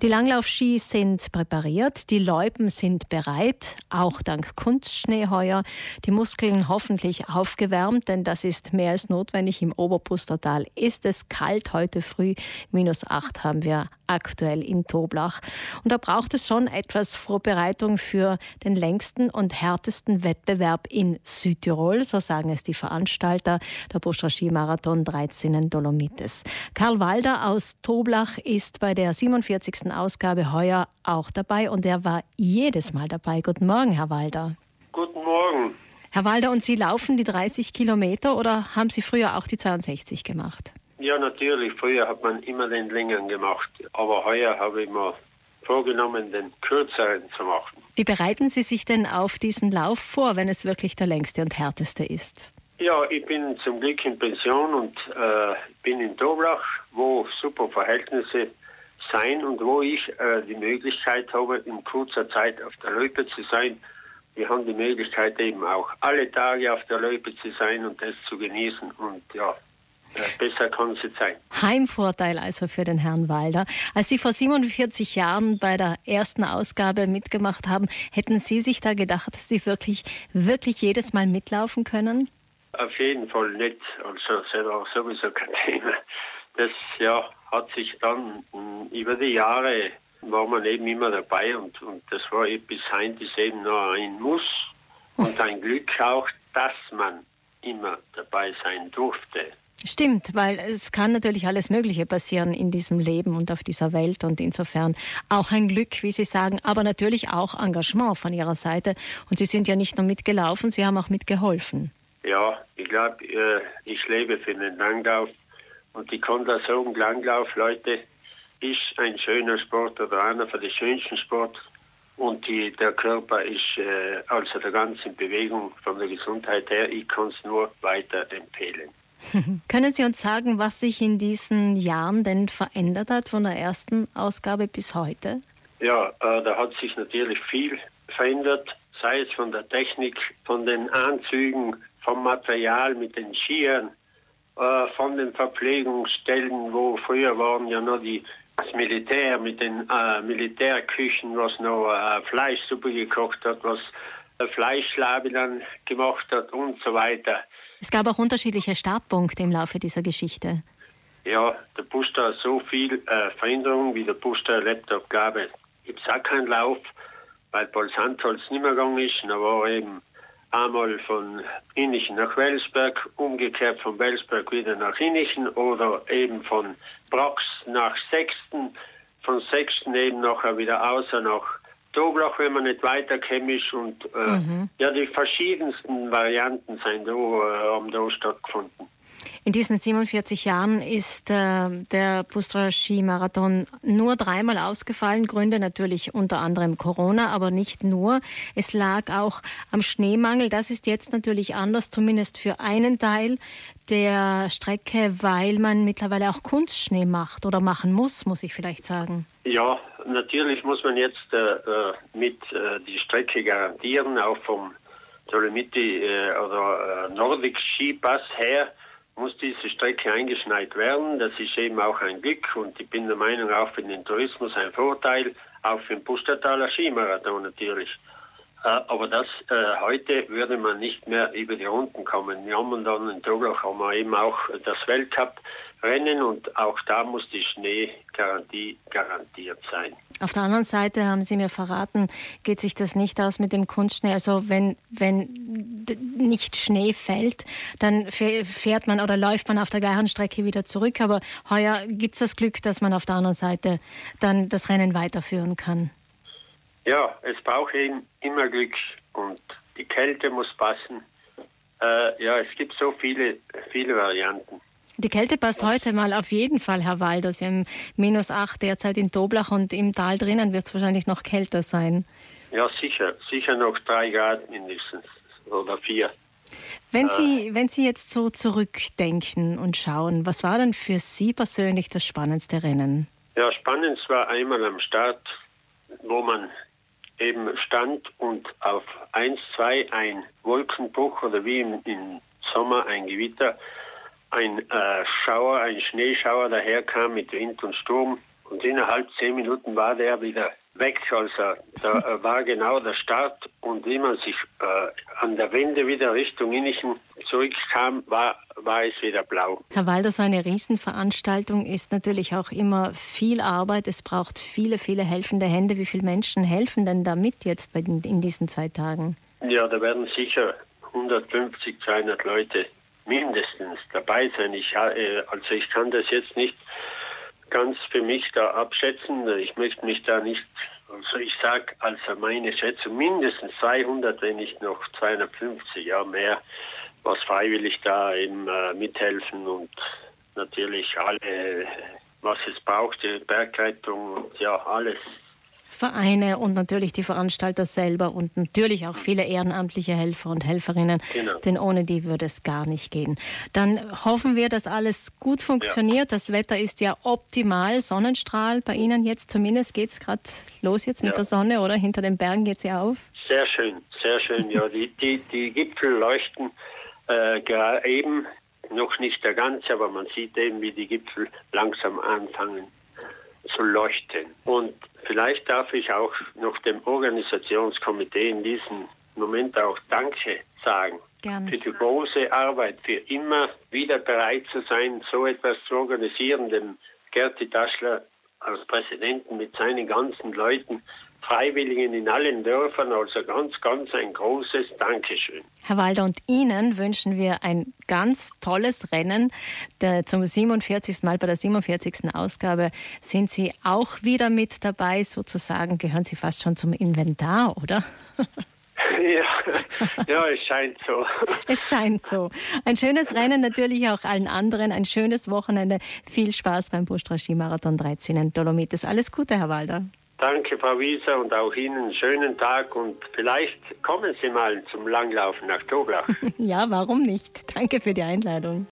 Die Langlaufski sind präpariert, die Loipen sind bereit, auch dank Kunstschnee heuer. Die Muskeln hoffentlich aufgewärmt, denn das ist mehr als notwendig. Im Oberpustertal ist es kalt heute früh. Minus acht haben wir aktuell in Toblach. Und da braucht es schon etwas Vorbereitung für den längsten und härtesten Wettbewerb in Südtirol, so sagen es die Veranstalter, der Bustra Skimarathon 13 Dolomites. Karl Walder aus Toblach ist bei der 47. Ausgabe heuer auch dabei und er war jedes Mal dabei. Guten Morgen, Herr Walder. Guten Morgen. Herr Walder, und Sie laufen die 30 Kilometer oder haben Sie früher auch die 62 gemacht? Ja, natürlich. Früher hat man immer den längeren gemacht, aber heuer habe ich mir vorgenommen, den kürzeren zu machen. Wie bereiten Sie sich denn auf diesen Lauf vor, wenn es wirklich der längste und härteste ist? Ja, ich bin zum Glück in Pension und äh, bin in Doblach, wo super Verhältnisse sein und wo ich äh, die Möglichkeit habe, in kurzer Zeit auf der Loipe zu sein. Wir haben die Möglichkeit eben auch alle Tage auf der Loipe zu sein und das zu genießen und ja, Besser kann es nicht sein. Heimvorteil also für den Herrn Walder. Als Sie vor 47 Jahren bei der ersten Ausgabe mitgemacht haben, hätten Sie sich da gedacht, dass Sie wirklich, wirklich jedes Mal mitlaufen können? Auf jeden Fall nicht. Also das war sowieso kein Thema. Das ja, hat sich dann über die Jahre war man eben immer dabei und, und das war bis heute ist eben noch ein Muss und ein Glück auch, dass man immer dabei sein durfte. Stimmt, weil es kann natürlich alles Mögliche passieren in diesem Leben und auf dieser Welt und insofern auch ein Glück, wie Sie sagen, aber natürlich auch Engagement von Ihrer Seite. Und Sie sind ja nicht nur mitgelaufen, Sie haben auch mitgeholfen. Ja, ich glaube, äh, ich lebe für den Langlauf und ich kann da sagen, Langlauf, Leute, ist ein schöner Sport oder einer von den schönsten Sport und die, der Körper ist äh, also der ganzen Bewegung von der Gesundheit her, ich kann es nur weiter empfehlen. Können Sie uns sagen, was sich in diesen Jahren denn verändert hat von der ersten Ausgabe bis heute? Ja, äh, da hat sich natürlich viel verändert, sei es von der Technik, von den Anzügen, vom Material mit den Skiern, äh, von den Verpflegungsstellen, wo früher waren ja noch die, das Militär mit den äh, Militärküchen, was noch äh, Fleischsuppe gekocht hat, was äh, Fleischlabe dann gemacht hat und so weiter. Es gab auch unterschiedliche Startpunkte im Laufe dieser Geschichte. Ja, der Buster hat so viel äh, Veränderung, wie der hat, glaube ich. Gibt es auch keinen Lauf, weil Paul Sandholz nicht mehr gegangen ist. Da war eben einmal von Innichen nach Welsberg, umgekehrt von Welsberg wieder nach Innichen oder eben von Brax nach Sechsten, von Sechsten eben nachher wieder außer nach Doblach, wenn man nicht weiterkäme ist und äh, mhm. ja, die verschiedensten Varianten sind da, äh, haben da stattgefunden. In diesen 47 Jahren ist äh, der Bustra Skimarathon nur dreimal ausgefallen. Gründe natürlich unter anderem Corona, aber nicht nur. Es lag auch am Schneemangel. Das ist jetzt natürlich anders, zumindest für einen Teil der Strecke, weil man mittlerweile auch Kunstschnee macht oder machen muss, muss ich vielleicht sagen. Ja, natürlich muss man jetzt äh, äh mit äh, die Strecke garantieren, auch vom Dolomiti äh, oder äh, Nordic Skipass her muss diese Strecke eingeschneit werden. Das ist eben auch ein Glück und ich bin der Meinung auch für den Tourismus ein Vorteil, auch für den Pustertaler Skimarathon natürlich. Äh, aber das äh, heute würde man nicht mehr über die Runden kommen. Wir haben dann in Toblach haben wir eben auch das Weltcup-Rennen und auch da muss die Schneegarantie garantiert sein. Auf der anderen Seite haben Sie mir verraten, geht sich das nicht aus mit dem Kunstschnee. Also wenn, wenn nicht Schnee fällt, dann fährt man oder läuft man auf der gleichen Strecke wieder zurück. Aber heuer gibt es das Glück, dass man auf der anderen Seite dann das Rennen weiterführen kann. Ja, es braucht eben immer Glück und die Kälte muss passen. Äh, ja, es gibt so viele, viele Varianten. Die Kälte passt heute mal auf jeden Fall, Herr Waldo. Sie haben minus 8 derzeit in Doblach und im Tal drinnen wird es wahrscheinlich noch kälter sein. Ja, sicher. Sicher noch drei Grad mindestens oder vier. Wenn äh. Sie, wenn Sie jetzt so zurückdenken und schauen, was war denn für Sie persönlich das spannendste Rennen? Ja, spannend war einmal am Start, wo man eben stand und auf 1, 2 ein Wolkenbruch oder wie im, im Sommer ein Gewitter ein äh, Schauer, ein Schneeschauer daherkam mit Wind und Sturm Und innerhalb zehn Minuten war der wieder weg. Also da war genau der Start und wie man sich äh, an der Wende wieder Richtung Innichen zurückkam, war, war es wieder blau. Herr Walder, so eine Riesenveranstaltung ist natürlich auch immer viel Arbeit. Es braucht viele, viele helfende Hände. Wie viele Menschen helfen denn damit jetzt in diesen zwei Tagen? Ja, da werden sicher 150, 200 Leute mindestens dabei sein. Ich, äh, also ich kann das jetzt nicht ganz für mich da abschätzen. Ich möchte mich da nicht, also ich sage also meine Schätzung mindestens 200, wenn nicht noch 250, ja mehr, was freiwillig da eben äh, mithelfen und natürlich alle, was es braucht, die Bergrettung und ja alles Vereine und natürlich die Veranstalter selber und natürlich auch viele ehrenamtliche Helfer und Helferinnen, genau. denn ohne die würde es gar nicht gehen. Dann hoffen wir, dass alles gut funktioniert. Ja. Das Wetter ist ja optimal, Sonnenstrahl bei Ihnen jetzt zumindest. Geht es gerade los jetzt mit ja. der Sonne oder hinter den Bergen geht sie auf? Sehr schön, sehr schön. Ja, die, die, die Gipfel leuchten äh, eben, noch nicht der ganze, aber man sieht eben, wie die Gipfel langsam anfangen zu leuchten. Und vielleicht darf ich auch noch dem Organisationskomitee in diesem Moment auch Danke sagen. Gerne. Für die große Arbeit, für immer wieder bereit zu sein, so etwas zu organisieren, dem Gerti Daschler als Präsidenten mit seinen ganzen Leuten Freiwilligen in allen Dörfern. Also ganz, ganz ein großes Dankeschön. Herr Walder, und Ihnen wünschen wir ein ganz tolles Rennen. Der, zum 47. Mal bei der 47. Ausgabe sind Sie auch wieder mit dabei. Sozusagen gehören Sie fast schon zum Inventar, oder? Ja, ja, es scheint so. Es scheint so. Ein schönes Rennen natürlich auch allen anderen. Ein schönes Wochenende. Viel Spaß beim Bustra Skimarathon 13 in Dolomites. Alles Gute, Herr Walder. Danke, Frau Wieser, und auch Ihnen einen schönen Tag. Und vielleicht kommen Sie mal zum Langlaufen nach Toblach. ja, warum nicht? Danke für die Einladung.